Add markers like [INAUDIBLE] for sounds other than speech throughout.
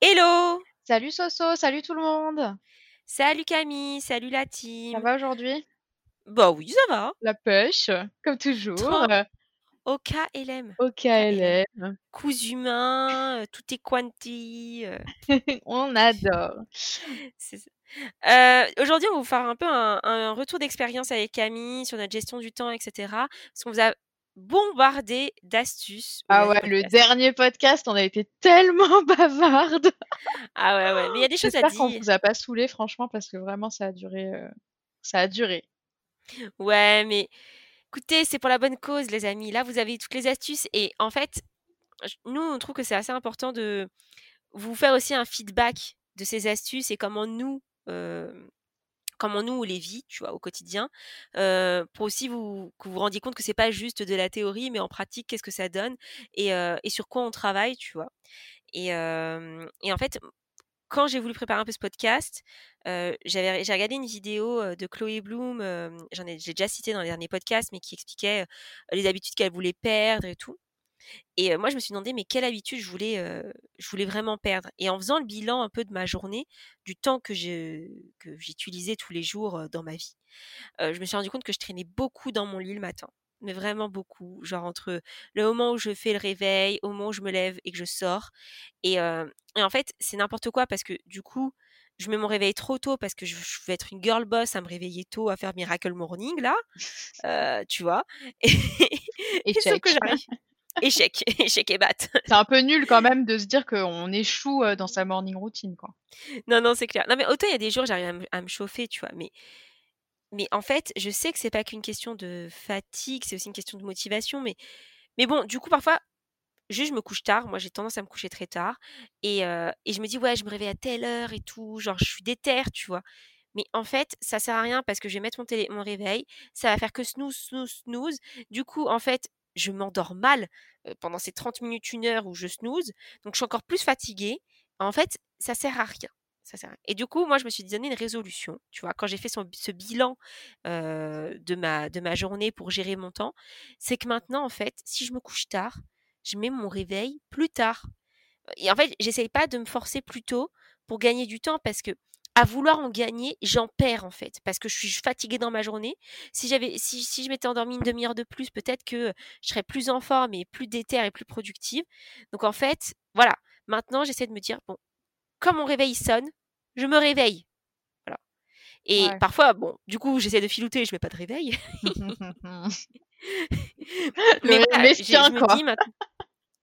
Hello Salut Soso, salut tout le monde. Salut Camille, salut la team. Ça va aujourd'hui? Bah oui, ça va. La pêche, comme toujours. Trop. Au KLM. Au KLM. Coups humains, euh, tout est quanti. euh, [LAUGHS] On adore. Euh, Aujourd'hui, on va vous faire un peu un, un retour d'expérience avec Camille sur notre gestion du temps, etc. Parce qu'on vous a bombardé d'astuces. Ah ouais, le dernier podcast, on a été tellement [LAUGHS] bavardes. Ah ouais, ouais. Mais il y a des choses à J'espère qu'on dire. vous a pas saoulé, franchement, parce que vraiment, ça a duré. euh, Ça a duré. Ouais, mais écoutez, c'est pour la bonne cause, les amis. Là, vous avez toutes les astuces. Et en fait, nous, on trouve que c'est assez important de vous faire aussi un feedback de ces astuces et comment nous, euh, comment nous on les vit, tu vois, au quotidien, pour aussi vous que vous vous rendiez compte que c'est pas juste de la théorie, mais en pratique, qu'est-ce que ça donne et, sur quoi on travaille, tu vois? Et, en fait, quand j'ai voulu préparer un peu ce podcast, j'ai regardé une vidéo de Chloé Bloom, j'en ai déjà cité dans les derniers podcasts, mais qui expliquait les habitudes qu'elle voulait perdre et tout. Et euh, moi, je me suis demandé, mais quelle habitude je voulais, euh, je voulais vraiment perdre? Et en faisant le bilan un peu de ma journée, du temps que je que j'utilisais tous les jours euh, dans ma vie, je me suis rendu compte que je traînais beaucoup dans mon lit le matin. Mais vraiment beaucoup. Genre entre le moment où je fais le réveil, au moment où je me lève et que je sors. Et, et en fait, c'est n'importe quoi parce que du coup, je mets mon réveil trop tôt parce que je, je veux être une girl boss à me réveiller tôt, à faire Miracle Morning, là. [LAUGHS] Euh, tu vois? Et, [LAUGHS] et sauf Échec. que j'arrive. Échec, [LAUGHS] échec et bat. C'est un peu nul quand même de se dire qu'on échoue euh, dans sa morning routine, quoi. Non, non, c'est clair. Non, mais autant il y a des jours, j'arrive à, me- chauffer, tu vois. Mais, mais en fait, je sais que c'est pas qu'une question de fatigue, c'est aussi une question de motivation. Mais, mais bon, du coup, parfois, juste je me couche tard. Moi, j'ai tendance à me coucher très tard. Et, euh, et je me dis, ouais, je me réveille à telle heure et tout. Genre, je suis déter, tu vois. Mais en fait, ça sert à rien parce que je vais mettre mon, télé, mon réveil. Ça va faire que snooze, snooze, snooze. Du coup, en fait, je m'endors mal pendant ces 30 minutes, une heure où je snooze. Donc, je suis encore plus fatiguée. En fait, ça sert à rien. Sert à rien. Et du coup, moi, je me suis donné une résolution. Tu vois, quand j'ai fait ce bilan de, ma, de ma journée pour gérer mon temps, c'est que maintenant, en fait, si je me couche tard, je mets mon réveil plus tard. Et en fait, j'essaye pas de me forcer plus tôt pour gagner du temps parce que à vouloir en gagner, j'en perds en fait parce que je suis fatiguée dans ma journée. Si j'avais si, si je m'étais endormie une demi-heure de plus, peut-être que je serais plus en forme et plus déter et plus productive. Donc en fait, voilà, maintenant j'essaie de me dire bon, quand mon réveil sonne, je me réveille. Voilà. Et Ouais. parfois bon, du coup, j'essaie de filouter, je mets pas de réveil. [LAUGHS] [LAUGHS] Mais voilà, je me dis maintenant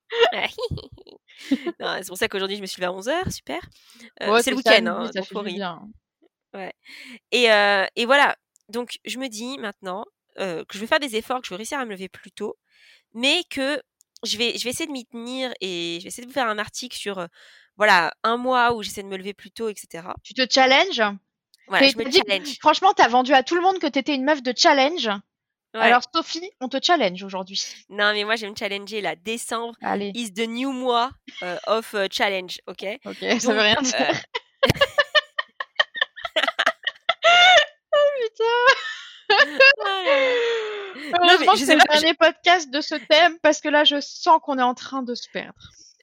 [LAUGHS] [LAUGHS] c'est pour ça qu'aujourd'hui je me suis levée à 11h, super. Euh, Ouais, c'est le week-end, hein, ça fait bien. Et, euh, et voilà, donc je me dis maintenant euh, que je vais faire des efforts, que je vais réussir à me lever plus tôt, mais que je vais, je vais essayer de m'y tenir et je vais essayer de vous faire un article sur voilà un mois où j'essaie de me lever plus tôt, etc. Tu te challenges? Voilà, je me dit- challenge. Franchement, t'as vendu à tout le monde que t'étais une meuf de challenge. Ouais. Alors Sophie, on te challenge aujourd'hui. Non, mais moi je vais me challenger là. Décembre Allez, is the new mois euh, of euh, challenge, ok? Ok, ça Donc, veut rien dire. euh, [LAUGHS] [LAUGHS] Putain. ah là là. Heureusement je que c'est le pas, je- dernier podcast de ce thème parce que là, je sens qu'on est en train de se perdre.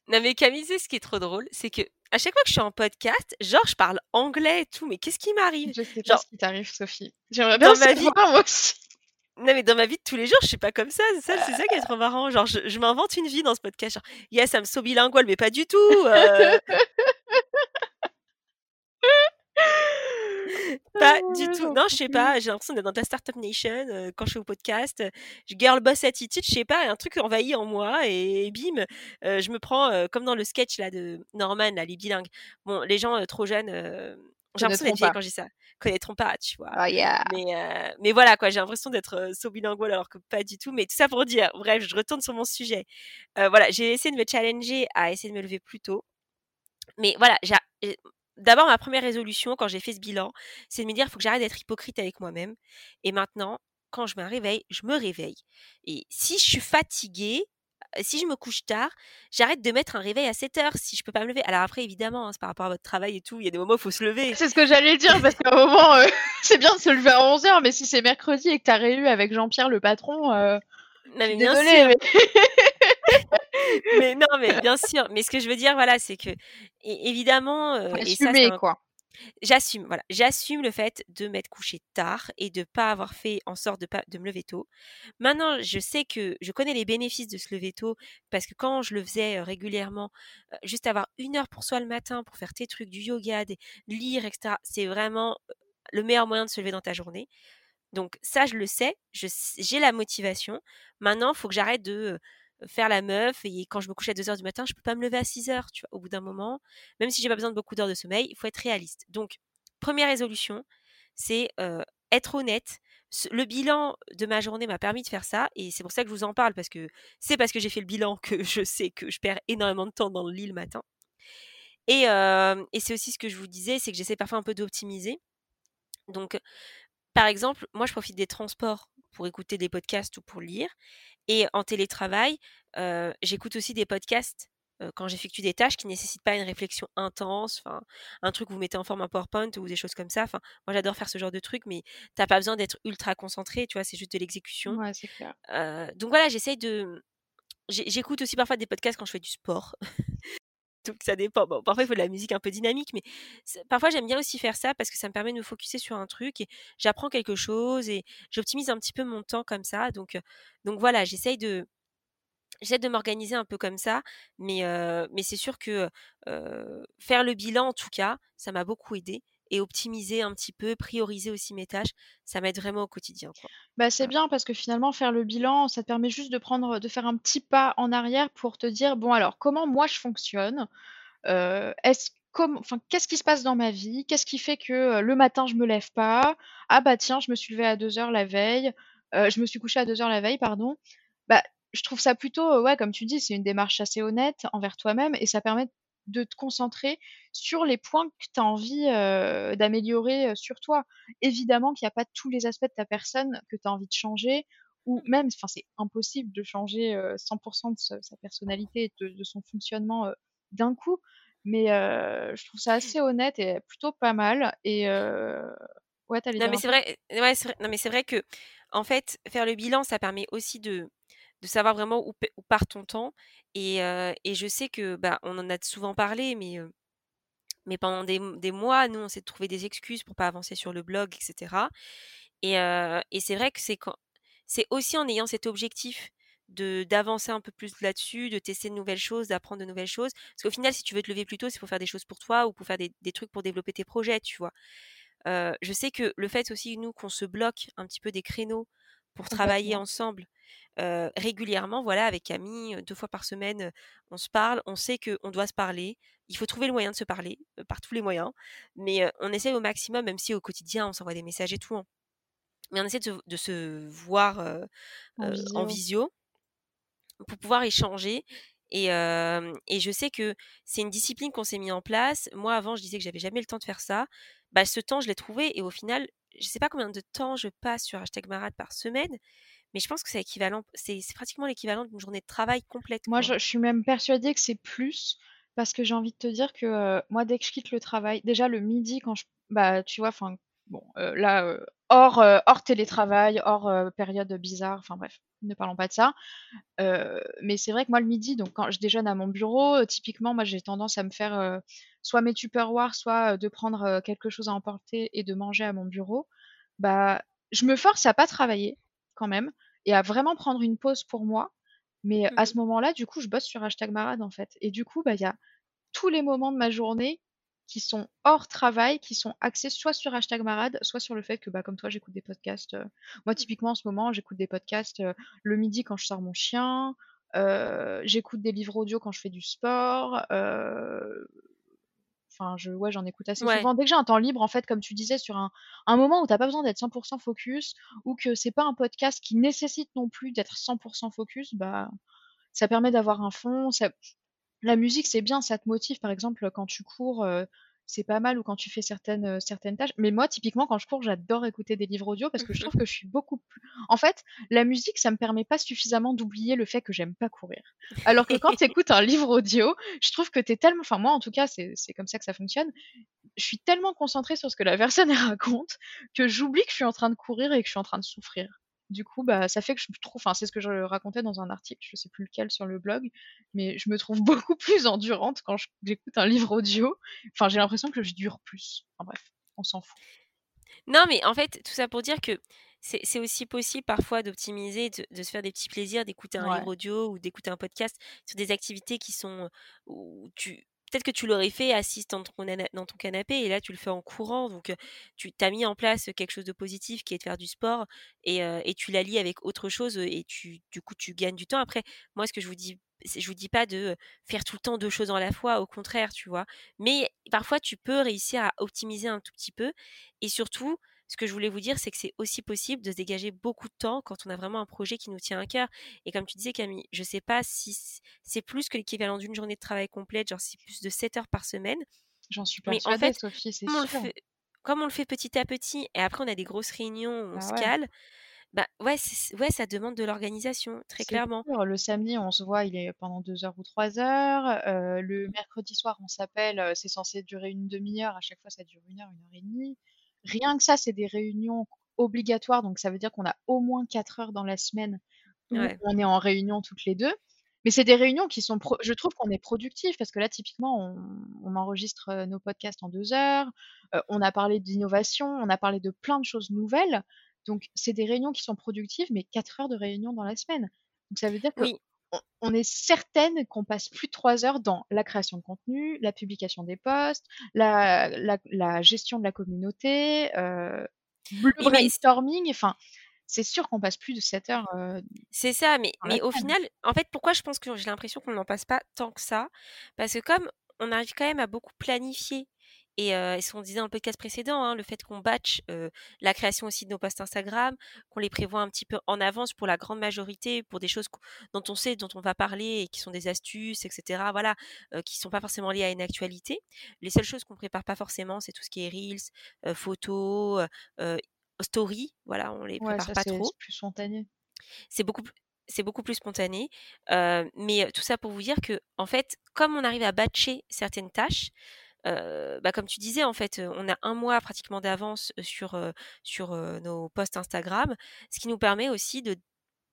Non mais Camille, ce qui est trop drôle, c'est que à chaque fois que je suis en podcast, genre je parle anglais et tout, mais qu'est-ce qui m'arrive? Je sais pas Genre- ce qui t'arrive, Sophie. J'aimerais bien Dans ma vie- savoir [LAUGHS] moi aussi. Non mais dans ma vie de tous les jours, je suis pas comme ça, c'est ça, c'est ça qui est trop marrant. Genre je, je m'invente une vie dans ce podcast. Genre, yes, I'm so bilingual, mais pas du tout. euh, [LAUGHS] pas Ah, du tout. Non, je sais pas. J'ai l'impression d'être dans ta startup nation euh, quand je fais au podcast. euh, Je girl boss attitude, je sais pas, un truc envahi en moi et, bim, euh, je me prends euh, comme dans le sketch là de Norman, là, les bilingues. Bon, les gens euh, trop jeunes, euh, j'ai l'impression d'être vieille quand dis ça. Connaîtront pas, tu vois. Oh yeah. Mais, euh, mais voilà, quoi, j'ai l'impression d'être euh, so bilingual alors que pas du tout. Mais tout ça pour dire, bref, je retourne sur mon sujet. Euh, voilà, j'ai essayé de me challenger à essayer de me lever plus tôt. Mais voilà, d'abord ma première résolution quand j'ai fait ce bilan, c'est de me dire: «Il faut que j'arrête d'être hypocrite avec moi-même» et maintenant, quand je me réveille, je me réveille et si je suis fatiguée, si je me couche tard, j'arrête de mettre un réveil à 7 heures si je peux pas me lever. Alors après, évidemment, hein, c'est par rapport à votre travail et tout, il y a des moments où il faut se lever. C'est ce que j'allais dire, parce qu'à un moment, euh, [LAUGHS] c'est bien de se lever à 11 heures, mais si c'est mercredi et que tu as réu avec Jean-Pierre le patron, euh, non, mais bien sûr. Mais... [LAUGHS] mais... non, mais [LAUGHS] bien sûr. Mais ce que je veux dire, voilà, c'est que évidemment, euh, et ça, quoi. J'assume, voilà, j'assume le fait de m'être couché tard et de pas avoir fait en sorte de me lever tôt. Maintenant, je sais que je connais les bénéfices de se lever tôt parce que quand je le faisais régulièrement, juste avoir une heure pour soi le matin pour faire tes trucs, du yoga, des, lire, etc., c'est vraiment le meilleur moyen de se lever dans ta journée. Donc ça, je le sais, j'ai la motivation. Maintenant, il faut que j'arrête de faire la meuf et quand je me couche à 2 heures du matin, je peux pas me lever à 6 heures, tu vois, au bout d'un moment. Même si j'ai pas besoin de beaucoup d'heures de sommeil, il faut être réaliste. Donc, première résolution, c'est être honnête. Le bilan de ma journée m'a permis de faire ça et c'est pour ça que je vous en parle parce que c'est parce que j'ai fait le bilan que je sais que je perds énormément de temps dans le lit le matin. Et, et c'est aussi ce que je vous disais, c'est que j'essaie parfois un peu d'optimiser. Donc, par exemple, moi, je profite des transports pour écouter des podcasts ou pour lire. Et en télétravail, j'écoute aussi des podcasts quand j'effectue des tâches qui ne nécessitent pas une réflexion intense, un truc où vous mettez en forme un PowerPoint ou des choses comme ça. Enfin, moi j'adore faire ce genre de truc, mais t'as pas besoin d'être ultra concentré, tu vois, c'est juste de l'exécution. Ouais, donc voilà, j'essaye de. J'écoute aussi parfois des podcasts quand je fais du sport. [LAUGHS] donc ça dépend. Parfois il faut de la musique un peu dynamique, mais parfois j'aime bien aussi faire ça parce que ça me permet de me focuser sur un truc et j'apprends quelque chose et j'optimise un petit peu mon temps comme ça. Donc, voilà, j'essaye de j'essaie de m'organiser un peu comme ça, mais c'est sûr que faire le bilan en tout cas, ça m'a beaucoup aidé et optimiser un petit peu, prioriser aussi mes tâches, ça m'aide vraiment au quotidien. Bah, c'est bien parce que finalement faire le bilan, ça te permet juste de prendre de faire un petit pas en arrière pour te dire: «Bon alors comment moi je fonctionne? est-ce enfin, qu'est-ce qui se passe dans ma vie? Qu'est-ce qui fait que, le matin je me lève pas? Ah bah tiens, je me suis levée à 2h la veille, je me suis couchée à 2h la veille, pardon». Bah, je trouve ça plutôt, ouais, comme tu dis, c'est une démarche assez honnête envers toi-même et ça permet de te concentrer sur les points que tu as envie d'améliorer sur toi. Évidemment qu'il n'y a pas tous les aspects de ta personne que tu as envie de changer, ou même, enfin, c'est impossible de changer 100% de sa, personnalité et de, son fonctionnement d'un coup. Mais je trouve ça assez honnête et plutôt pas mal. Et ouais, non, mais c'est vrai, ouais, vrai. Non, mais c'est vrai que, en fait, faire le bilan, ça permet aussi de de savoir vraiment où, part ton temps. Et, je sais que, bah, on en a souvent parlé, mais, mais pendant des, mois, nous, on s'est trouvé des excuses pour pas avancer sur le blog, etc. Et, c'est vrai que c'est quand, c'est aussi en ayant cet objectif de d'avancer un peu plus là-dessus, de tester de nouvelles choses, d'apprendre de nouvelles choses. Parce qu'au final, si tu veux te lever plus tôt, c'est pour faire des choses pour toi ou pour faire des, des trucs pour développer tes projets, tu vois? je sais que le fait aussi, nous, qu'on se bloque un petit peu des créneaux pour travailler ensemble régulièrement, voilà, avec Camille, deux fois par semaine, on se parle, on sait qu'on doit se parler, il faut trouver le moyen de se parler, par tous les moyens, mais on essaie au maximum, même si au quotidien, on s'envoie des messages et tout, hein. mais on essaie de se, voir en visio. pour pouvoir échanger. Et, et, je sais que c'est une discipline qu'on s'est mis en place. Moi, avant, je disais que j'avais jamais le temps de faire ça. Bah, ce temps, je l'ai trouvé. Et au final, je sais pas combien de temps je passe sur hashtag Marade par semaine, mais je pense que c'est équivalent, c'est pratiquement l'équivalent d'une journée de travail complète. Moi, je, suis même persuadée que c'est plus, parce que j'ai envie de te dire que euh, moi, dès que je quitte le travail, déjà le midi, quand je, bah, tu vois, enfin, bon, euh, là, euh, hors, hors télétravail, hors période bizarre, enfin bref, ne parlons pas de ça. mais c'est vrai que moi, le midi, donc quand je déjeune à mon bureau, typiquement, moi, j'ai tendance à me faire soit mes tupperwares, soit de prendre quelque chose à emporter et de manger à mon bureau. Bah, je me force à pas travailler quand même et à vraiment prendre une pause pour moi. Mais à mmh ce moment-là, du coup, je bosse sur hashtag marade en fait. Et du coup, bah, il y a tous les moments de ma journée qui sont hors travail, qui sont axés soit sur hashtag marade, soit sur le fait que, bah, comme toi, j'écoute des podcasts. moi, typiquement, en ce moment, j'écoute des podcasts le midi quand je sors mon chien. j'écoute des livres audio quand je fais du sport. Enfin, je, ouais, j'en écoute assez souvent. Dès que j'ai un temps libre, en fait, comme tu disais, sur un, un moment où t'as pas besoin d'être 100% focus, ou que c'est pas un podcast qui nécessite non plus d'être 100% focus, bah, ça permet d'avoir un fond. Ça... la musique, c'est bien, ça te motive. Par exemple, quand tu cours, c'est pas mal ou quand tu fais certaines, certaines tâches. Mais moi, typiquement, quand je cours, j'adore écouter des livres audio parce que je trouve que je suis beaucoup plus. En fait, la musique, ça me permet pas suffisamment d'oublier le fait que j'aime pas courir. Alors que quand tu [LAUGHS] écoutes un livre audio, je trouve que tu es tellement. Enfin, moi, en tout cas, c'est comme ça que ça fonctionne. Je suis tellement concentrée sur ce que la personne [LAUGHS] raconte que j'oublie que je suis en train de courir et que je suis en train de souffrir. Du coup, bah, ça fait que je me trouve, enfin, c'est ce que je racontais dans un article, je sais plus lequel sur le blog, mais je me trouve [LAUGHS] beaucoup plus endurante quand j'écoute un livre audio. Enfin, j'ai l'impression que je dure plus. Enfin, bref, on s'en fout. Non, mais en fait, tout ça pour dire que c'est aussi possible parfois d'optimiser, de, se faire des petits plaisirs, d'écouter un livre audio ou d'écouter un podcast sur des activités qui sont où tu peut-être que tu l'aurais fait assise dans ton, canapé et là tu le fais en courant. Donc tu t'as mis en place quelque chose de positif qui est de faire du sport et, tu l'allies avec autre chose et tu, du coup tu gagnes du temps. Après, moi ce que je vous dis, je vous dis pas de faire tout le temps deux choses à la fois, au contraire, tu vois. Mais parfois tu peux réussir à optimiser un tout petit peu et surtout ce que je voulais vous dire, c'est que c'est aussi possible de se dégager beaucoup de temps quand on a vraiment un projet qui nous tient à cœur. Et comme tu disais, Camille, je ne sais pas si c'est plus que l'équivalent d'une journée de travail complète, genre c'est plus de 7 heures par semaine. J'en suis persuadée, Mais en fait, Sophie, c'est sûr. comme on le fait petit à petit, et après on a des grosses réunions, on bah se cale, bah ouais, ouais, ça demande de l'organisation, très clairement. Le samedi, on se voit, il est pendant deux heures ou trois heures. Euh, le mercredi soir, on s'appelle, euh, c'est censé durer une demi-heure. À chaque fois, ça dure une heure, une heure et demie. Rien que ça, c'est des réunions obligatoires, donc ça veut dire qu'on a au moins 4 heures dans la semaine où on est en réunion toutes les deux. Mais c'est des réunions qui sont, je trouve qu'on est productif parce que là, typiquement, on, enregistre euh, nos podcasts en deux heures, euh, on a parlé d'innovation, on a parlé de plein de choses nouvelles. Donc, c'est des réunions qui sont productives, mais 4 heures de réunion dans la semaine. Donc, ça veut dire que on, est certaine qu'on passe plus de trois heures dans la création de contenu, la publication des posts, la, gestion de la communauté, euh, le brainstorming, enfin, c'est sûr qu'on passe plus de 7 heures. Euh, c'est ça, mais, mais au final, en fait, pourquoi je pense que j'ai l'impression qu'on n'en passe pas tant que ça? Parce que comme on arrive quand même à beaucoup planifier et, ce qu'on disait dans le podcast précédent, hein, le fait qu'on batch la création aussi de nos posts Instagram, qu'on les prévoit un petit peu en avance pour la grande majorité, pour des choses dont on sait, dont on va parler et qui sont des astuces, etc. Voilà, qui sont pas forcément liées à une actualité. Les seules choses qu'on prépare pas forcément, c'est tout ce qui est reels, photos, story. Voilà, on les prépare pas trop. C'est plus spontané. C'est beaucoup plus c'est beaucoup plus spontané. mais tout ça pour vous dire que, en fait, comme on arrive à batcher certaines tâches, bah, comme tu disais, en fait, on a un mois pratiquement d'avance sur, sur nos posts Instagram, ce qui nous permet aussi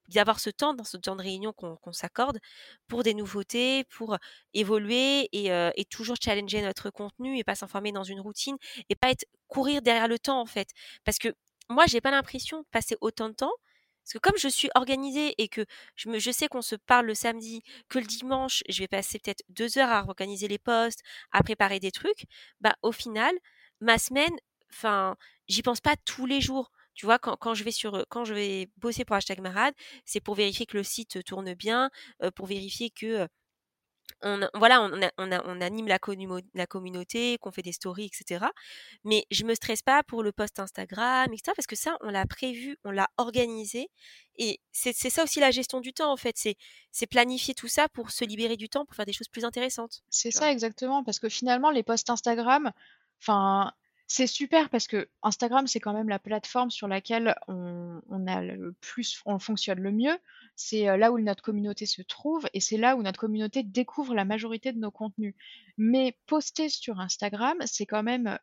d'avoir ce temps, dans ce temps de réunion qu'on s'accorde pour des nouveautés, pour évoluer et, toujours challenger notre contenu et pas s'enfermer dans une routine et pas être courir derrière le temps en fait. Parce que moi, j'ai pas l'impression de passer autant de temps parce que comme je suis organisée et que je, sais qu'on se parle le samedi, que le dimanche, je vais passer peut-être deux heures à organiser les postes, à préparer des trucs, bah au final, ma semaine, enfin, j'y pense pas tous les jours. Tu vois, quand, quand, je vais sur, quand je vais bosser pour Hashtag Marade, c'est pour vérifier que le site tourne bien, pour vérifier que on, voilà, on, on, anime la, la communauté, qu'on fait des stories, etc. Mais je me stresse pas pour le post Instagram, etc. Parce que ça, on l'a prévu, on l'a organisé. Et c'est ça aussi la gestion du temps, en fait. C'est planifier tout ça pour se libérer du temps, pour faire des choses plus intéressantes. C'est ça, exactement. Parce que finalement, les posts Instagram, enfin, c'est super parce que Instagram, c'est quand même la plateforme sur laquelle on, a le plus, on fonctionne le mieux. C'est euh, là où notre communauté se trouve et c'est là où notre communauté découvre la majorité de nos contenus. Mais poster sur Instagram, c'est quand même,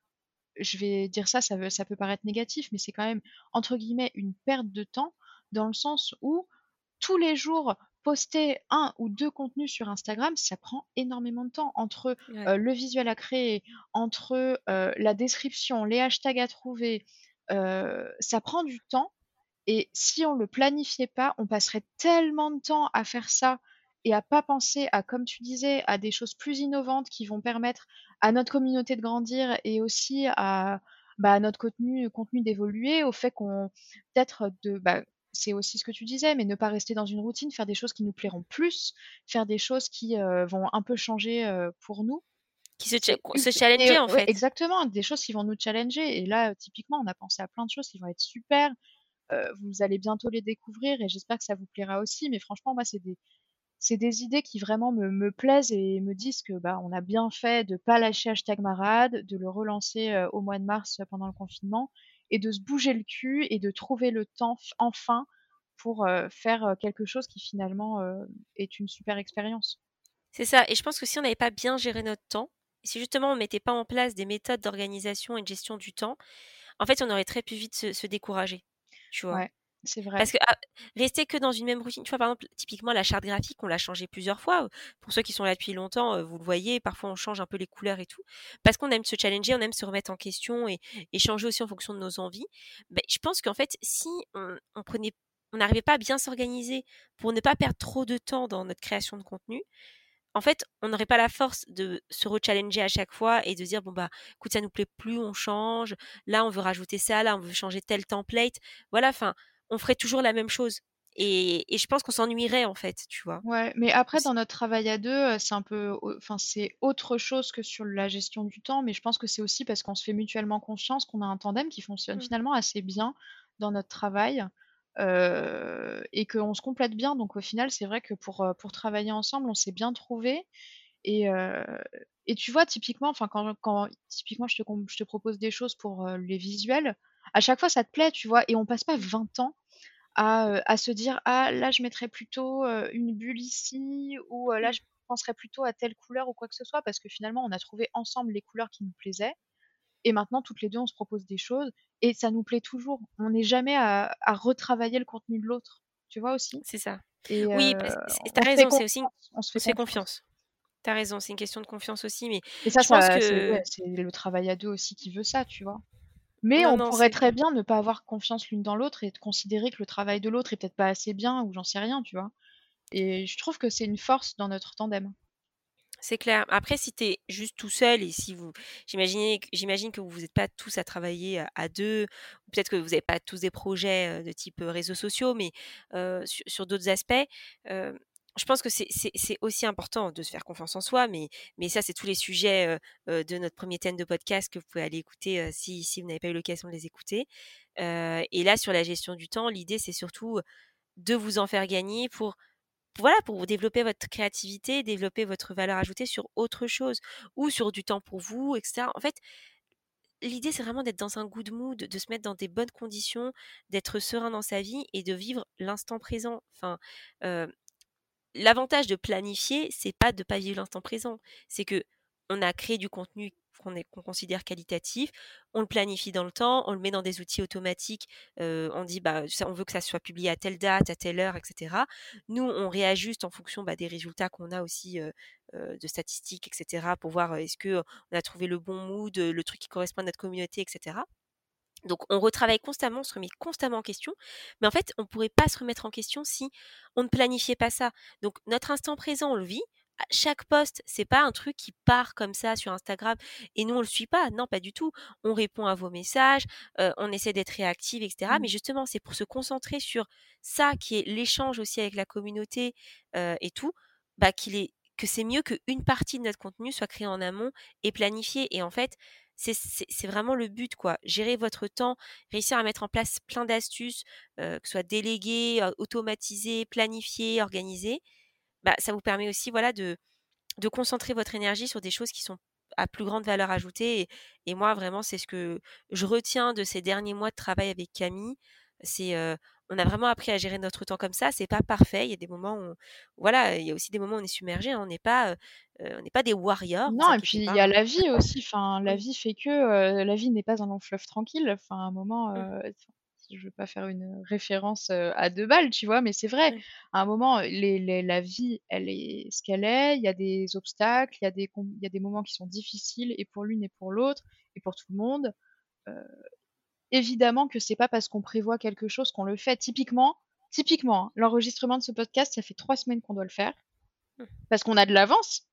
je vais dire ça, ça, ça peut paraître négatif, mais c'est quand même, entre guillemets, une perte de temps dans le sens où tous les jours, poster un ou deux contenus sur Instagram, ça prend énormément de temps. Entre le visuel à créer, entre la description, les hashtags à trouver, ça prend du temps. Et si on ne le planifiait pas, on passerait tellement de temps à faire ça et à pas penser à, comme tu disais, à des choses plus innovantes qui vont permettre à notre communauté de grandir et aussi à, bah, notre contenu, contenu d'évoluer, au fait qu'on peut-être de bah, c'est aussi ce que tu disais, mais ne pas rester dans une routine, faire des choses qui nous plairont plus, faire des choses qui vont un peu changer pour nous. Qui se, se challenger en fait. exactement, des choses qui vont nous challenger. Et là, typiquement, on a pensé à plein de choses qui vont être super. vous allez bientôt les découvrir et j'espère que ça vous plaira aussi. Mais franchement, moi, c'est des, c'est des idées qui vraiment me, me plaisent et me disent que bah on a bien fait de pas lâcher hashtag marade, de le relancer euh, au mois de mars pendant le confinement et de se bouger le cul et de trouver le temps enfin pour euh, faire euh, quelque chose qui finalement est une super expérience. C'est ça. Et je pense que si on n'avait pas bien géré notre temps, si justement on mettait pas en place des méthodes d'organisation et de gestion du temps, en fait, on aurait très plus vite se, se décourager. Tu vois. Ouais. C'est vrai. Parce que ah, rester que dans une même routine, tu vois, par exemple, typiquement la charte graphique, on l'a changé plusieurs fois. Pour ceux qui sont là depuis longtemps, vous le voyez, parfois on change un peu les couleurs et tout. Parce qu'on aime se challenger, on aime se remettre en question et, changer aussi en fonction de nos envies. Ben, je pense qu'en fait, si on, on prenait, on n'arrivait pas à bien s'organiser pour ne pas perdre trop de temps dans notre création de contenu, en fait, on n'aurait pas la force de se rechallenger à chaque fois et de dire bon bah écoute ça nous plaît plus, on change. Là on veut rajouter ça, là on veut changer tel template. Voilà, enfin on ferait toujours la même chose. Et, je pense qu'on s'ennuierait en fait, tu vois? Ouais, mais après dans notre travail à deux, c'est un peu, enfin c'est autre chose que sur la gestion du temps, mais je pense que c'est aussi parce qu'on se fait mutuellement confiance, qu'on a un tandem qui fonctionne mmh. finalement assez bien dans notre travail. Euh, et qu'on se complète bien. Donc au final, c'est vrai que pour, pour travailler ensemble, on s'est bien trouvé. Et, et tu vois, typiquement, enfin quand, quand typiquement je te, je te propose des choses pour les visuels, à chaque fois ça te plaît, tu vois, et on passe pas 20 ans à, euh, à se dire ah là je mettrais plutôt euh, une bulle ici ou euh, là je penserais plutôt à telle couleur ou quoi que ce soit parce que finalement on a trouvé ensemble les couleurs qui nous plaisaient et maintenant toutes les deux on se propose des choses et ça nous plaît toujours. On n'est jamais à, à, retravailler le contenu de l'autre, tu vois aussi. C'est ça. Et oui, t'as raison, c'est aussi on se fait, confiance. T'as raison, c'est une question de confiance aussi, mais et ça, ça que... c'est le travail à deux aussi qui veut ça, tu vois. Mais on pourrait très bien ne pas avoir confiance l'une dans l'autre et considérer que le travail de l'autre est peut-être pas assez bien ou j'en sais rien, tu vois. Et je trouve que c'est une force dans notre tandem. C'est clair. Après, si tu es juste tout seul et si vous, j'imagine, que vous n'êtes pas tous à travailler à deux, peut-être que vous n'avez pas tous des projets de type réseaux sociaux, mais sur, sur d'autres aspects, je pense que c'est aussi important de se faire confiance en soi, mais, ça, c'est tous les sujets de notre premier thème de podcast que vous pouvez aller écouter si, si, vous n'avez pas eu l'occasion de les écouter. et là, sur la gestion du temps, l'idée, c'est surtout de vous en faire gagner pour, voilà, pour développer votre créativité, développer votre valeur ajoutée sur autre chose ou sur du temps pour vous, etc. En fait, l'idée, c'est vraiment d'être dans un good mood, de se mettre dans des bonnes conditions, d'être serein dans sa vie et de vivre l'instant présent. Enfin, l'avantage de planifier, c'est pas de pas vivre l'instant présent. C'est que on a créé du contenu qu'on considère qualitatif, on le planifie dans le temps, on le met dans des outils automatiques, euh, on dit bah on veut que ça soit publié à telle date, à telle heure, etc. Nous, on réajuste en fonction bah, des résultats qu'on a aussi euh, euh, de statistiques, etc. pour voir est-ce que on a trouvé le bon mood, le truc qui correspond à notre communauté, etc. Donc on retravaille constamment, on se remet constamment en question, mais en fait on ne pourrait pas se remettre en question si on ne planifiait pas ça. Donc notre instant présent, on le vit. Chaque post, c'est pas un truc qui part comme ça sur Instagram et nous on le suit pas. Non, pas du tout. On répond à vos messages, euh, on essaie d'être réactive, etc. Mmh. Mais justement, c'est pour se concentrer sur ça qui est l'échange aussi avec la communauté euh, et tout, bah qu'il est que c'est mieux qu'une partie de notre contenu soit créée en amont et planifiée. Et en fait, c'est vraiment le but, quoi. Gérer votre temps, réussir à mettre en place plein d'astuces, que ce soit délégué, automatisé, planifié, organisé. Bah, ça vous permet aussi, voilà, de, concentrer votre énergie sur des choses qui sont à plus grande valeur ajoutée. Et moi, vraiment, c'est ce que je retiens de ces derniers mois de travail avec Camille. C'est on a vraiment appris à gérer notre temps comme ça. C'est pas parfait. Il y a des moments où, voilà, il y a aussi des moments où on est submergé. Hein. On n'est pas, on n'est pas des warriors. Non, et puis il y a la vie aussi. Enfin, la vie fait que la vie n'est pas un long fleuve tranquille. Enfin, à un moment, mmh. je veux pas faire une référence à deux balles, tu vois, mais c'est vrai. À un moment, les, la vie, elle est ce qu'elle est. Il y a des obstacles, il y a des, il y a des moments qui sont difficiles et pour l'une et pour l'autre et pour tout le monde évidemment que c'est pas parce qu'on prévoit quelque chose qu'on le fait. Typiquement, typiquement, hein, l'enregistrement de ce podcast, ça fait trois semaines qu'on doit le faire mmh. parce qu'on a de l'avance.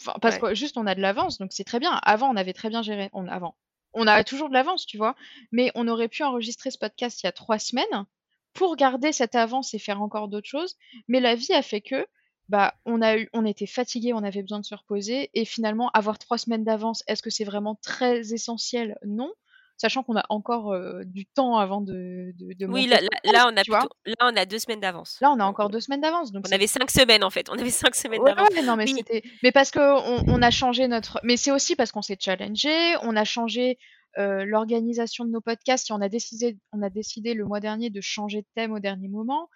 Enfin, parce que juste on a de l'avance, donc c'est très bien. Avant, on avait très bien géré. On, avant, on a toujours de l'avance, tu vois. Mais on aurait pu enregistrer ce podcast il y a trois semaines pour garder cette avance et faire encore d'autres choses. Mais la vie a fait que bah, on a eu, on était fatigué, on avait besoin de se reposer, et finalement avoir trois semaines d'avance, est-ce que c'est vraiment très essentiel? Non sachant qu'on a encore du temps avant de, de, Oui, là, là, on a là, on a deux semaines d'avance. Là, on a encore deux semaines d'avance. Donc on avait cinq semaines en fait. On avait cinq semaines d'avance. non, mais c'était. Mais parce qu'on on a changé notre. Mais c'est aussi parce qu'on s'est challengé. On a changé l'organisation de nos podcasts. Et on a décidé, on a décidé le mois dernier de changer de thème au dernier moment.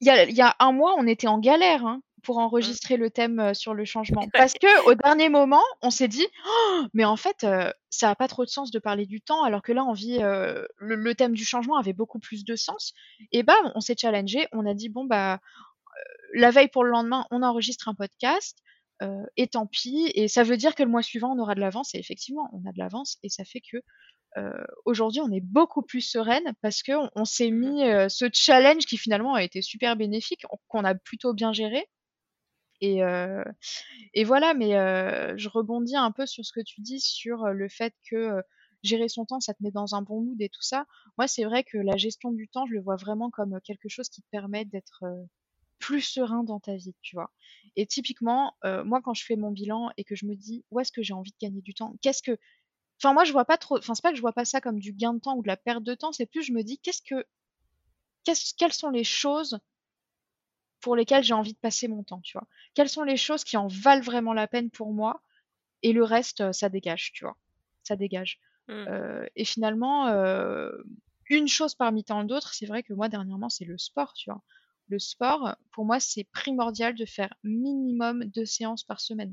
Il y a, il y a un mois, on était en galère. Hein pour mmh. enregistrer le thème sur le changement. [LAUGHS] Parce que au dernier moment, on s'est dit, «Oh, mais en fait, ça n'a pas trop de sens de parler du temps, alors que là, on vit, le, thème du changement avait beaucoup plus de sens. Et bah, on s'est challengé, on a dit, bon, bah, la veille pour le lendemain, on enregistre un podcast. et tant pis, et ça veut dire que le mois suivant on aura de l'avance, et effectivement on a de l'avance, et ça fait que aujourd'hui, on est beaucoup plus sereine parce qu'on on, s'est mmh mis ce challenge qui finalement a été super bénéfique, qu'on a plutôt bien géré. Et, voilà, mais je rebondis un peu sur ce que tu dis sur le fait que gérer son temps, ça te met dans un bon mood et tout ça. Moi, c'est vrai que la gestion du temps, je le vois vraiment comme quelque chose qui te permet d'être plus serein dans ta vie, tu vois. Et typiquement, moi, quand je fais mon bilan et que je me dis où est-ce que j'ai envie de gagner du temps, qu'est-ce que. Enfin, moi, je vois pas trop. Enfin, c'est pas que je vois pas ça comme du gain de temps ou de la perte de temps, c'est plus je me dis qu'est-ce que. quelles sont les choses pour lesquelles j'ai envie de passer mon temps, tu vois. Quelles sont les choses qui en valent vraiment la peine pour moi et le reste, ça dégage, tu vois. Ça dégage. Mmh. Euh, et finalement, euh, une chose parmi tant d'autres, c'est vrai que moi dernièrement, c'est le sport, tu vois. Le sport, pour moi, c'est primordial de faire minimum deux séances par semaine.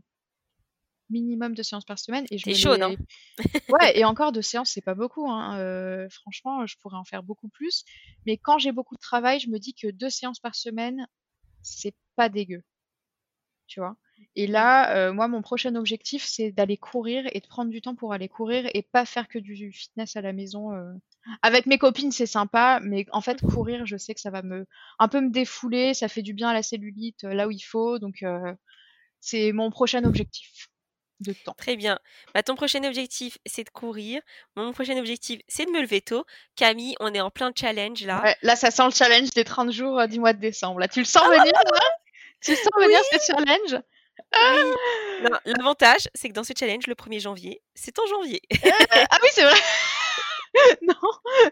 Minimum deux séances par semaine. Et je chaud, non [LAUGHS] Ouais, et encore deux séances, c'est pas beaucoup. Hein. Euh, franchement, je pourrais en faire beaucoup plus. Mais quand j'ai beaucoup de travail, je me dis que deux séances par semaine, c'est pas dégueu. Tu vois? Et là, euh, moi, mon prochain objectif, c'est d'aller courir et de prendre du temps pour aller courir et pas faire que du fitness à la maison. Euh. Avec mes copines, c'est sympa, mais en fait, [LAUGHS] courir, je sais que ça va me un peu me défouler, ça fait du bien à la cellulite euh, là où il faut, donc c'est mon prochain objectif de temps. Très bien. Bah, ton prochain objectif, c'est de courir. Mon prochain objectif, c'est de me lever tôt. Camille, on est en plein challenge là. là, ça sent le challenge des 30 jours euh, du mois de décembre. Là, tu le sens venir là Tu sens venir ce challenge? L'avantage, c'est que dans ce challenge, le 1er janvier, c'est en janvier. Euh, ah oui, c'est vrai. [LAUGHS] non,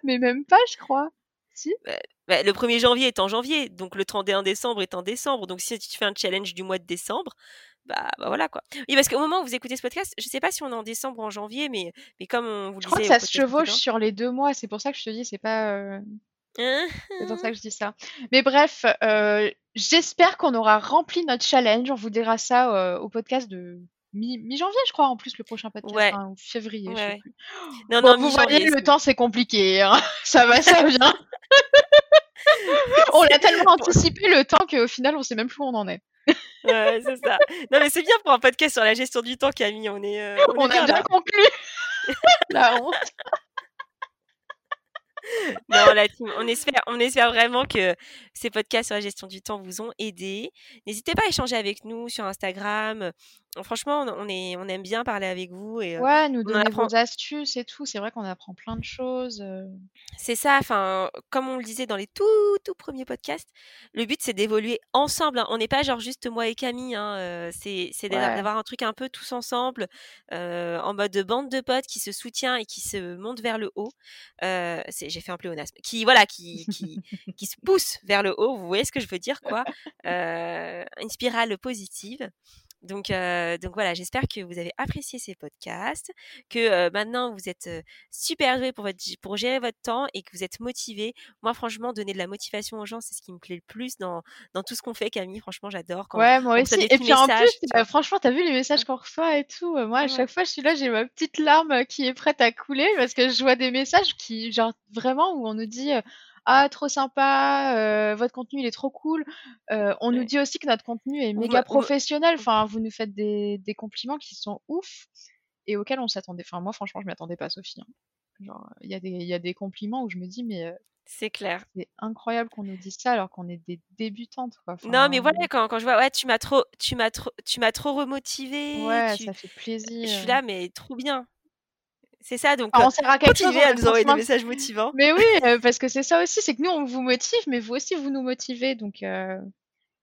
mais même pas, je crois. Si. Bah, bah, le 1er janvier est en janvier, donc le 31 décembre est en décembre. Donc si tu fais un challenge du mois de décembre, bah, bah, voilà quoi. Oui, parce qu'au moment où vous écoutez ce podcast, je sais pas si on est en décembre ou en janvier, mais, mais comme on vous je Je crois que ça se chevauche sur les deux mois, c'est pour ça que je te dis, c'est pas. Euh, c'est pour ça que je dis ça. Mais bref, euh, j'espère qu'on aura rempli notre challenge. On vous dira ça euh, au podcast de mi-janvier, je crois, en plus, le prochain podcast, ouais. ou février, je sais plus. Non, non, vous voyez, le temps, c'est compliqué. Hein. [LAUGHS] ça va, ça [LAUGHS] vient. on l'a tellement [LAUGHS] anticipé le temps qu'au final, on sait même plus où on en est. [LAUGHS] Ouais, c'est ça. Non, mais c'est bien pour un podcast sur la gestion du temps, Camille. On est. Euh, on, a bien conclu. [LAUGHS] la honte. [LAUGHS] non, la team, on espère, on espère vraiment que ces podcasts sur la gestion du temps vous ont aidé. N'hésitez pas à échanger avec nous sur Instagram. Franchement, on, est, on aime bien parler avec vous. Et, ouais, nous donner apprend... vos astuces et tout. C'est vrai qu'on apprend plein de choses. C'est ça. Enfin, comme on le disait dans les tout, tout premiers podcasts, le but c'est d'évoluer ensemble. Hein. On n'est pas genre juste moi et Camille. Hein. C'est, d'avoir un truc un peu tous ensemble, en mode de bande de potes qui se soutient et qui se monte vers le haut. c'est, j'ai fait un pléonasme. Qui, voilà, qui, qui, [LAUGHS] qui se pousse vers le haut. Vous voyez ce que je veux dire, quoi. une spirale positive. Donc, euh, donc voilà, j'espère que vous avez apprécié ces podcasts, que euh, maintenant vous êtes euh, super doué pour, votre, pour gérer votre temps et que vous êtes motivé. Moi, franchement, donner de la motivation aux gens, c'est ce qui me plaît le plus dans, dans tout ce qu'on fait, Camille. Franchement, j'adore. Quand, ouais, moi aussi. Et puis en plus, franchement, t'as vu les messages qu'on reçoit et tout. Moi, à chaque fois, je suis là, j'ai ma petite larme qui est prête à couler parce que je vois des messages qui, genre, vraiment, où on nous dit ah trop sympa, euh, votre contenu il est trop cool. Euh, on nous dit aussi que notre contenu est méga professionnel. Enfin, vous nous faites des, des compliments qui sont ouf et auxquels on s'attendait. Enfin, moi franchement, je m'y attendais pas, Sophie. Hein. Genre, il y a des il y a des compliments où je me dis mais euh, c'est clair. C'est incroyable qu'on nous dise ça alors qu'on est des débutantes. Quoi. non, mais voilà, quand, quand je vois, ouais, tu m'as trop, tu m'as trop, tu m'as trop remotivé. Ouais, ça fait plaisir. Je suis là, mais trop bien. C'est ça, donc euh, on sert à quelque chose, à nous envoyer des messages motivants. Mais oui, euh, parce que c'est ça aussi, c'est que nous, on vous motive, mais vous aussi, vous nous motivez. Donc, euh,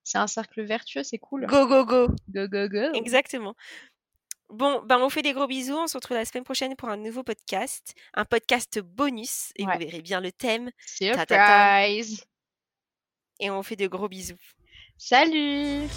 c'est un cercle vertueux, c'est cool. Go, go, go. Go, go, go. Exactement. Bon, ben on fait des gros bisous. On se retrouve la semaine prochaine pour un nouveau podcast, un podcast bonus. Et vous verrez bien le thème. Surprise. Et on fait de gros bisous. Salut.